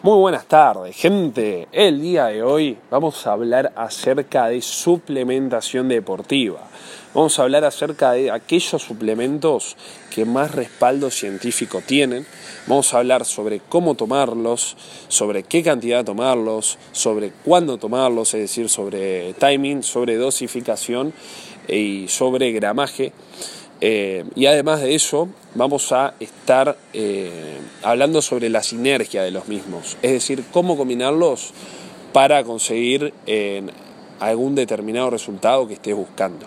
Muy buenas tardes, gente. El día de hoy vamos a hablar acerca de suplementación deportiva. Vamos a hablar acerca de aquellos suplementos que más respaldo científico tienen. Vamos a hablar sobre cómo tomarlos, sobre qué cantidad tomarlos, sobre cuándo tomarlos, es decir, sobre timing, sobre dosificación y sobre gramaje. Eh, y además de eso, vamos a estar eh, hablando sobre la sinergia de los mismos, es decir, cómo combinarlos para conseguir eh, algún determinado resultado que estés buscando.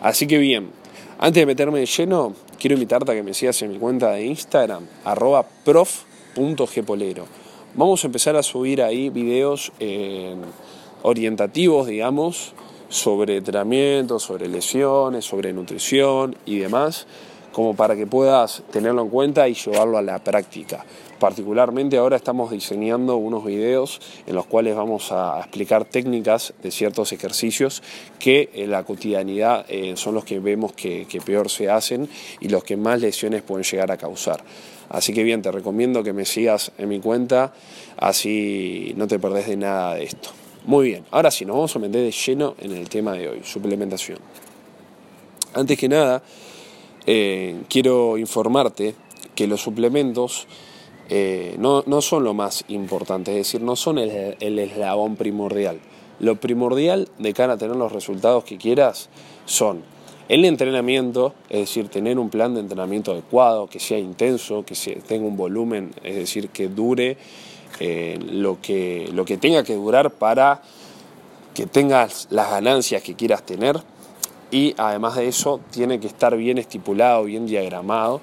Así que bien, antes de meterme de lleno, quiero invitarte a que me sigas en mi cuenta de Instagram, arroba prof.gpolero. Vamos a empezar a subir ahí videos orientativos, digamos, sobre entrenamiento, sobre lesiones, sobre nutrición y demás, como para que puedas tenerlo en cuenta y llevarlo a la práctica. Particularmente ahora estamos diseñando unos videos en los cuales vamos a explicar técnicas de ciertos ejercicios que en la cotidianidad eh, son los que vemos que, que peor se hacen y los que más lesiones pueden llegar a causar. Así que bien, te recomiendo que me sigas en mi cuenta, así no te perdés de nada de esto. Muy bien, ahora sí, nos vamos a meter de lleno en el tema de hoy, suplementación. Antes que nada, eh, quiero informarte que los suplementos eh, no, son lo más importante, es decir, no son el, el, eslabón primordial. Lo primordial de cara a tener los resultados que quieras son el entrenamiento, es decir, tener un plan de entrenamiento adecuado, que sea intenso, que tenga un volumen, es decir, que dure eh, lo, que, lo que tenga que durar para que tengas las ganancias que quieras tener y además de eso tiene que estar bien estipulado, bien diagramado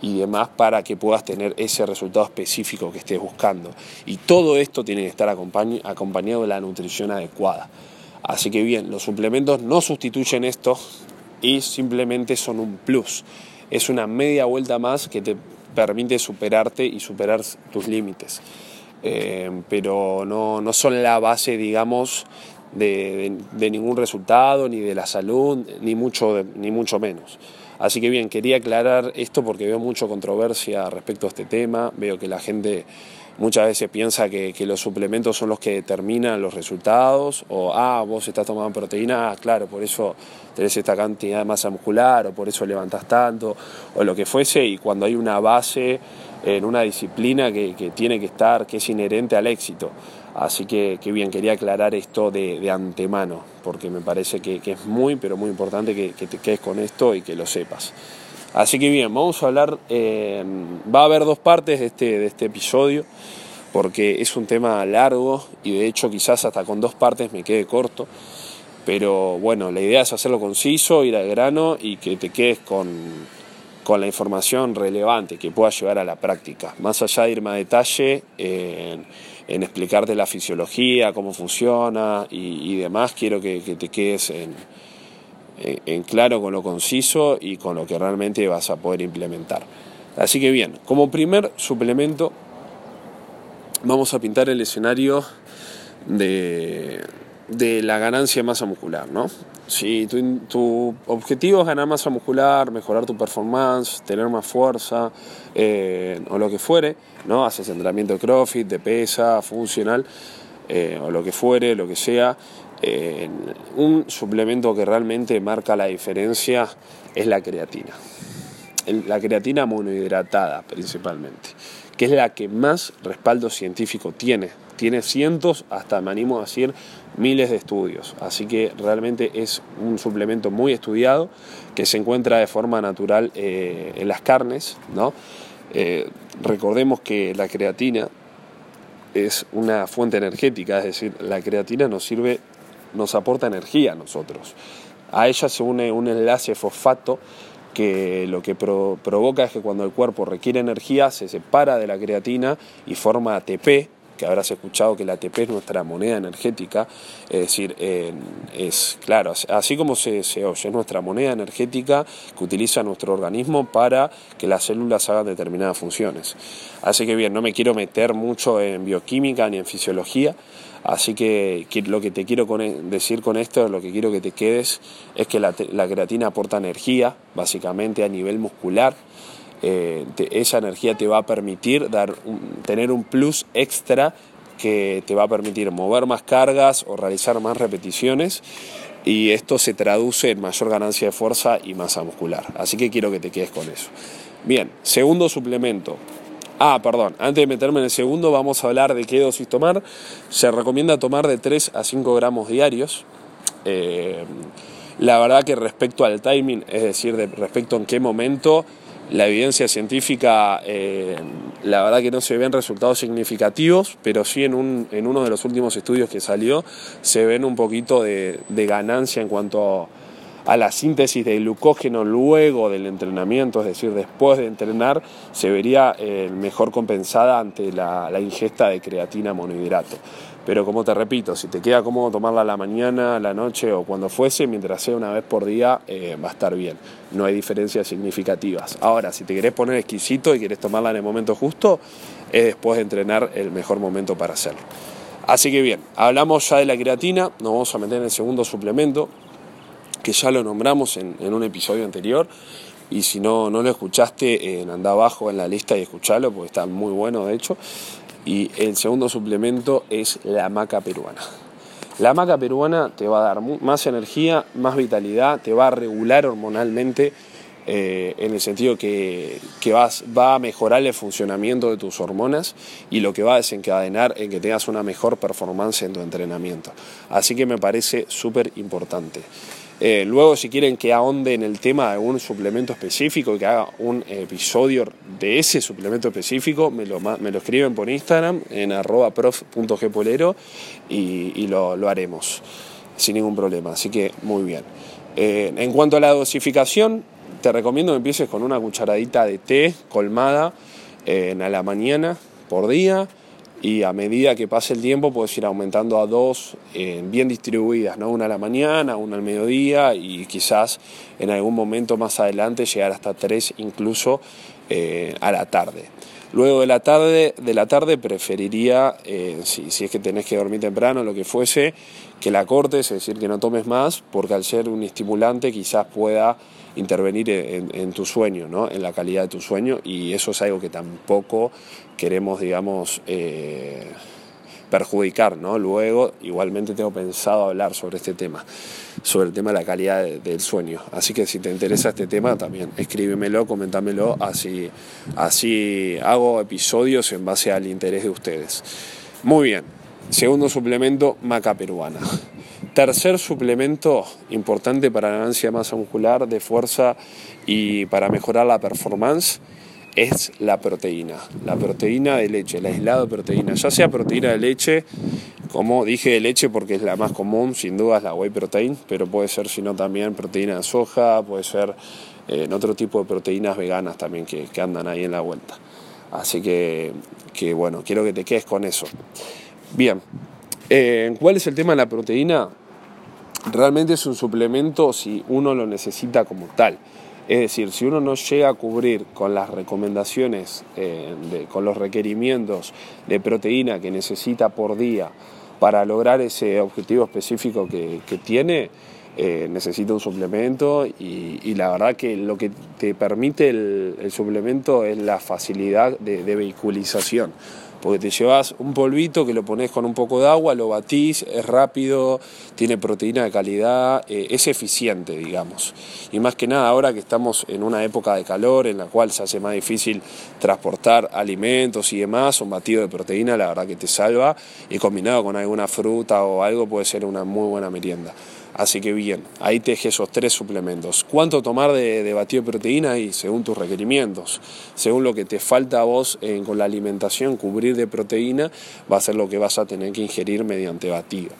y demás para que puedas tener ese resultado específico que estés buscando. Y todo esto tiene que estar acompañado de la nutrición adecuada. Así que bien, los suplementos no sustituyen esto y simplemente son un plus. Es una media vuelta más que te permite superarte y superar tus límites. Eh, pero no, no, son la base, digamos, de, ningún resultado, ni de la salud, ni mucho, ni mucho menos. Así que bien, quería aclarar esto porque veo mucha controversia respecto a este tema, veo que la gente muchas veces piensa que, los suplementos son los que determinan los resultados, o ah, vos estás tomando proteína, ah, claro, por eso tenés esta cantidad de masa muscular, o por eso levantás tanto, o lo que fuese, y cuando hay una base en una disciplina que, tiene que estar, que es inherente al éxito. Así que, bien, quería aclarar esto de, antemano, porque me parece que, es muy, pero muy importante que, te quedes con esto y que lo sepas. Así que bien, vamos a hablar, eh, va a haber dos partes de este, de este episodio, porque es un tema largo y de hecho quizás hasta con dos partes me quede corto, pero bueno, la idea es hacerlo conciso, ir al grano y que te quedes con, con la información relevante que pueda llevar a la práctica, más allá de irme a detalle en, explicarte la fisiología, cómo funciona y, demás, quiero que, te quedes en, en, claro con lo conciso y con lo que realmente vas a poder implementar. Así que bien, como primer suplemento vamos a pintar el escenario de, de la ganancia de masa muscular, ¿no? Si tu, objetivo es ganar masa muscular, mejorar tu performance, tener más fuerza eh, o lo que fuere, ¿no? Haces entrenamiento de CrossFit, de pesa, funcional eh, o lo que fuere, lo que sea. Un suplemento que realmente marca la diferencia es la creatina. La creatina monohidratada principalmente, que es la que más respaldo científico tiene tiene cientos, hasta me animo a decir miles de estudios. Así que realmente es un suplemento muy estudiado que se encuentra de forma natural eh, en las carnes. ¿no? Eh, recordemos que la creatina es una fuente energética, es decir, la creatina nos sirve, nos aporta energía a nosotros. A ella se une un enlace fosfato que lo que provoca es que cuando el cuerpo requiere energía se separa de la creatina y forma ATP, que habrás escuchado que la ATP es nuestra moneda energética, es decir, es claro, así como se, oye, es nuestra moneda energética que utiliza nuestro organismo para que las células hagan determinadas funciones. Así que bien, no me quiero meter mucho en bioquímica ni en fisiología, así que lo que te quiero decir con esto, lo que quiero que te quedes, es que la, la creatina aporta energía, básicamente a nivel muscular, eh, esa energía te va a permitir tener un plus extra que te va a permitir mover más cargas o realizar más repeticiones y esto se traduce en mayor ganancia de fuerza y masa muscular. Así que quiero que te quedes con eso. Bien, segundo suplemento. Ah, perdón, antes de meterme en el segundo vamos a hablar de qué dosis tomar. Se recomienda tomar de 3 a 5 gramos diarios. Eh, la verdad que respecto al timing, es decir, de respecto en qué momento, la evidencia científica, eh, la verdad que no se ven resultados significativos, pero sí en, un, en uno de los últimos estudios que salió se ven un poquito de, ganancia en cuanto a, la síntesis de glucógeno luego del entrenamiento, es decir, después de entrenar, se vería eh, mejor compensada ante la, la ingesta de creatina monohidrato. Pero como te repito, si te queda cómodo tomarla a la mañana, a la noche o cuando fuese, mientras sea una vez por día, eh, va a estar bien. No hay diferencias significativas. Ahora, si te querés poner exquisito y querés tomarla en el momento justo, es después de entrenar el mejor momento para hacerlo. Así que bien, hablamos ya de la creatina, nos vamos a meter en el segundo suplemento, que ya lo nombramos en, un episodio anterior. Y si no, no lo escuchaste, eh, anda abajo en la lista y escuchalo, porque está muy bueno de hecho. Y el segundo suplemento es la maca peruana. La maca peruana te va a dar más energía, más vitalidad, te va a regular hormonalmente eh, en el sentido que, vas, va a mejorar el funcionamiento de tus hormonas y lo que va a desencadenar en que tengas una mejor performance en tu entrenamiento. Así que me parece súper importante. Eh, luego, si quieren que ahonde en el tema de un suplemento específico, que haga un episodio de ese suplemento específico, me lo, escriben por Instagram en arroba prof.gpolero y, y lo, lo, haremos sin ningún problema. Así que muy bien. Eh, en cuanto a la dosificación, te recomiendo que empieces con una cucharadita de té colmada eh, a la mañana por día y a medida que pase el tiempo puedes ir aumentando a dos eh, bien distribuidas, ¿no? una a la mañana, una al mediodía y quizás en algún momento más adelante llegar hasta tres incluso eh, a la tarde. Luego de la tarde, de la tarde preferiría, eh, si, si, es que tenés que dormir temprano, lo que fuese, que la cortes, es decir, que no tomes más, porque al ser un estimulante quizás pueda intervenir en, tu sueño, ¿no? en la calidad de tu sueño, y eso es algo que tampoco queremos, digamos, eh, perjudicar. ¿no? Luego, igualmente tengo pensado hablar sobre este tema, sobre el tema de la calidad del sueño. Así que si te interesa este tema, también escríbemelo, comentámelo, así, así hago episodios en base al interés de ustedes. Muy bien, segundo suplemento, maca peruana. Tercer suplemento importante para ganancia de masa muscular, de fuerza y para mejorar la performance es la proteína. La proteína de leche, el aislado de proteína, ya sea proteína de leche, como dije de leche porque es la más común, sin duda es la whey protein, pero puede ser sino también proteína de soja, puede ser eh, en otro tipo de proteínas veganas también que, andan ahí en la vuelta. Así que, que bueno, quiero que te quedes con eso. Bien, eh, ¿cuál es el tema de la proteína? Realmente es un suplemento si uno lo necesita como tal. Es decir, si uno no llega a cubrir con las recomendaciones, eh, con los requerimientos de proteína que necesita por día para lograr ese objetivo específico que, tiene, eh, necesita un suplemento y, la verdad que lo que te permite el, suplemento es la facilidad de vehiculización porque te llevas un polvito que lo pones con un poco de agua, lo batís, es rápido, tiene proteína de calidad, eh, es eficiente, digamos. Y más que nada ahora que estamos en una época de calor en la cual se hace más difícil transportar alimentos y demás, un batido de proteína la verdad que te salva y combinado con alguna fruta o algo puede ser una muy buena merienda. Así que bien, ahí te deje esos tres suplementos. ¿Cuánto tomar de, batido de proteína? Y según tus requerimientos, según lo que te falta a vos con la alimentación, cubrir de proteína, va a ser lo que vas a tener que ingerir mediante batido.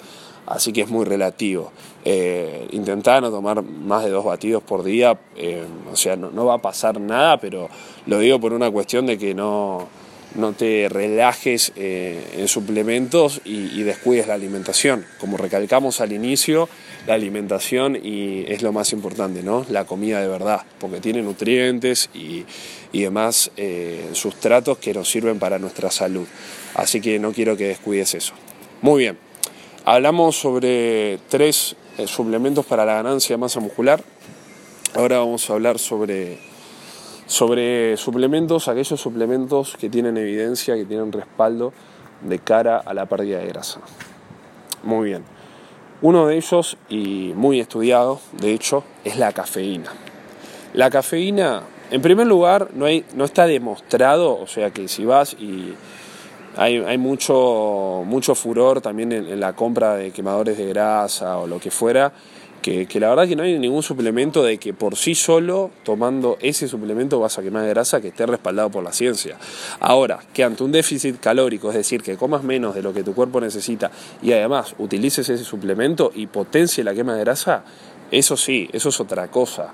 Así que es muy relativo. Eh, intentar no tomar más de dos batidos por día, eh, o sea, no va a pasar nada, pero lo digo por una cuestión de que no no te relajes eh, en suplementos y, descuides la alimentación. Como recalcamos al inicio, la alimentación y es lo más importante, ¿no? La comida de verdad, porque tiene nutrientes y, demás eh, sustratos que nos sirven para nuestra salud. Así que no quiero que descuides eso. Muy bien, hablamos sobre tres eh, suplementos para la ganancia de masa muscular. Ahora vamos a hablar sobre Sobre suplementos, aquellos suplementos que tienen evidencia, que tienen respaldo de cara a la pérdida de grasa. Muy bien. Uno de ellos, y muy estudiado, de hecho, es la cafeína. La cafeína, en primer lugar, no, está demostrado, o sea que si vas y hay, mucho, mucho furor también en, la compra de quemadores de grasa o lo que fuera, que, la verdad que no hay ningún suplemento de que por sí solo, tomando ese suplemento, vas a quemar grasa que esté respaldado por la ciencia. Ahora, que ante un déficit calórico, es decir, que comas menos de lo que tu cuerpo necesita y además utilices ese suplemento y potencie la quema de grasa, eso sí, eso es otra cosa.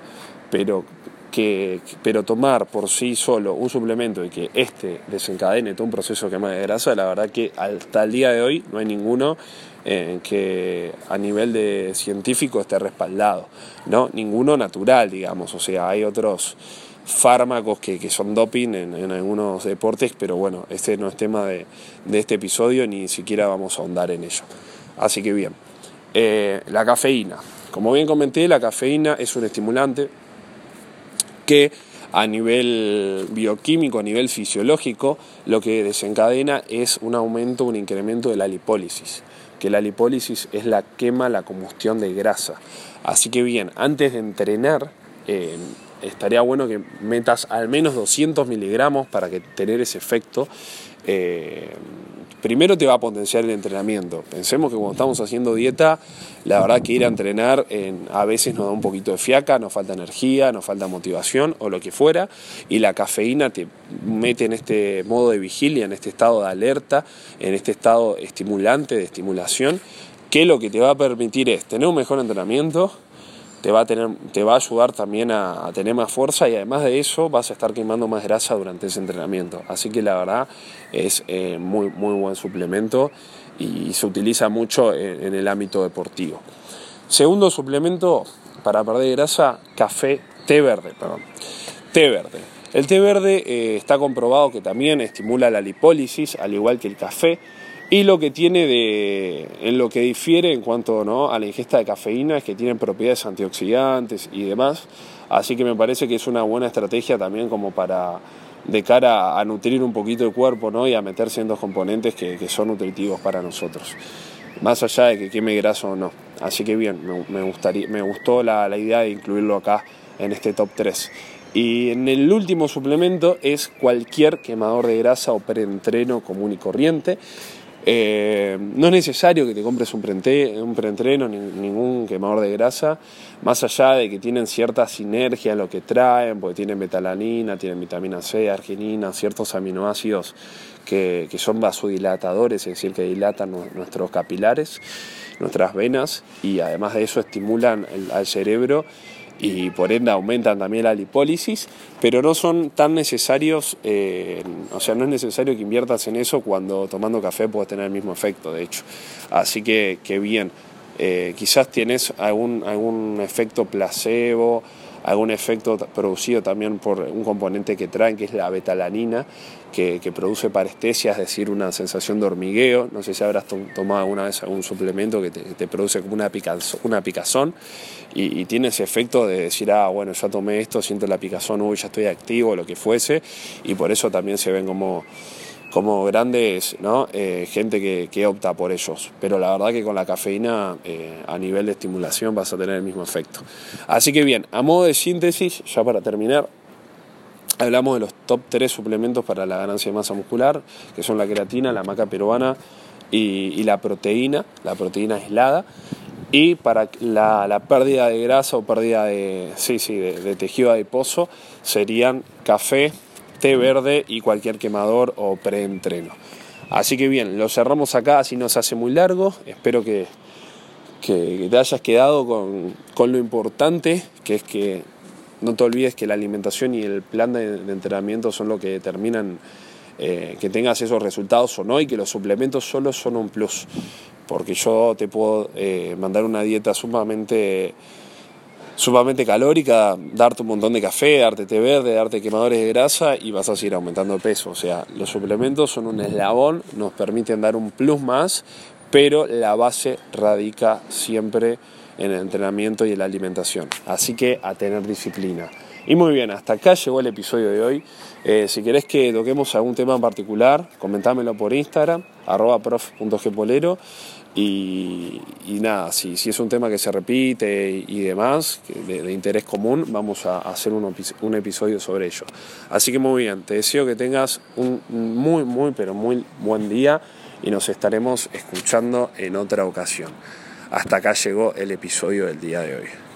Pero que, pero tomar por sí solo un suplemento y que este desencadene todo un proceso de quema de grasa, la verdad que hasta el día de hoy no hay ninguno eh, que a nivel de científico esté respaldado, ¿no? Ninguno natural, digamos, o sea, hay otros fármacos que, son doping en, algunos deportes, pero bueno, este no es tema de, este episodio, ni siquiera vamos a ahondar en ello. Así que bien, eh, la cafeína. Como bien comenté, la cafeína es un estimulante que a nivel bioquímico, a nivel fisiológico, lo que desencadena es un aumento, un incremento de la lipólisis que la lipólisis es la quema, la combustión de grasa. Así que bien, antes de entrenar, eh, estaría bueno que metas al menos 200 miligramos para que tener ese efecto. Eh, primero te va a potenciar el entrenamiento. Pensemos que cuando estamos haciendo dieta, la verdad que ir a entrenar a veces nos da un poquito de fiaca, nos falta energía, nos falta motivación o lo que fuera, y la cafeína te mete en este modo de vigilia, en este estado de alerta, en este estado estimulante, de estimulación, que lo que te va a permitir es tener un mejor entrenamiento, te va a, tener, te va a ayudar también a, tener más fuerza y además de eso vas a estar quemando más grasa durante ese entrenamiento. Así que la verdad es eh, muy, muy buen suplemento y se utiliza mucho en, el ámbito deportivo. Segundo suplemento para perder grasa, café, té verde, perdón. Té verde. El té verde eh, está comprobado que también estimula la lipólisis, al igual que el café y lo que tiene de, en lo que difiere en cuanto ¿no? a la ingesta de cafeína es que tienen propiedades antioxidantes y demás. Así que me parece que es una buena estrategia también como para de cara a nutrir un poquito el cuerpo ¿no? y a meterse en dos componentes que, son nutritivos para nosotros. Más allá de que queme graso o no. Así que bien, me, gustaría, me gustó la, la idea de incluirlo acá en este top 3. Y en el último suplemento es cualquier quemador de grasa o preentreno común y corriente. Eh, no es necesario que te compres un, un preentreno, ni, ningún quemador de grasa, más allá de que tienen cierta sinergia lo que traen, porque tienen metalanina, tienen vitamina C, arginina, ciertos aminoácidos que, son vasodilatadores, es decir, que dilatan nuestros capilares, nuestras venas, y además de eso estimulan al cerebro y por ende aumentan también la lipólisis, pero no son tan necesarios, eh, o sea, no es necesario que inviertas en eso cuando tomando café puedes tener el mismo efecto, de hecho. Así que, que bien, eh, quizás tienes algún, algún efecto placebo, algún efecto producido también por un componente que traen, que es la betalanina, que, produce parestesia, es decir, una sensación de hormigueo. No sé si habrás tomado alguna vez algún suplemento que te, produce como una, picazón, picazón y, tiene ese efecto de decir, ah, bueno, ya tomé esto, siento la picazón, uy, ya estoy activo, lo que fuese, y por eso también se ven como como grandes, ¿no? Eh, gente que, opta por ellos. Pero la verdad que con la cafeína eh, a nivel de estimulación vas a tener el mismo efecto. Así que bien, a modo de síntesis, ya para terminar, hablamos de los top 3 suplementos para la ganancia de masa muscular, que son la creatina, la maca peruana y, la proteína, la proteína aislada. Y para la, pérdida de grasa o pérdida de, sí, sí, de tejido adiposo serían café, té verde y cualquier quemador o preentreno. Así que bien, lo cerramos acá, así nos hace muy largo. Espero que, te hayas quedado con, con, lo importante, que es que no te olvides que la alimentación y el plan de, entrenamiento son lo que determinan eh, que tengas esos resultados o no y que los suplementos solo son un plus. Porque yo te puedo eh, mandar una dieta sumamente sumamente calórica, darte un montón de café, darte té verde, darte quemadores de grasa y vas a seguir aumentando de peso. O sea, los suplementos son un eslabón, nos permiten dar un plus más, pero la base radica siempre en el entrenamiento y en la alimentación. Así que a tener disciplina. Y muy bien, hasta acá llegó el episodio de hoy. Eh, si querés que toquemos algún tema en particular, comentámelo por Instagram, arroba prof.gpolero. Y, nada, si, si, es un tema que se repite y, demás, de, interés común, vamos a hacer un, un, episodio sobre ello. Así que muy bien, te deseo que tengas un muy, muy, pero muy buen día y nos estaremos escuchando en otra ocasión. Hasta acá llegó el episodio del día de hoy.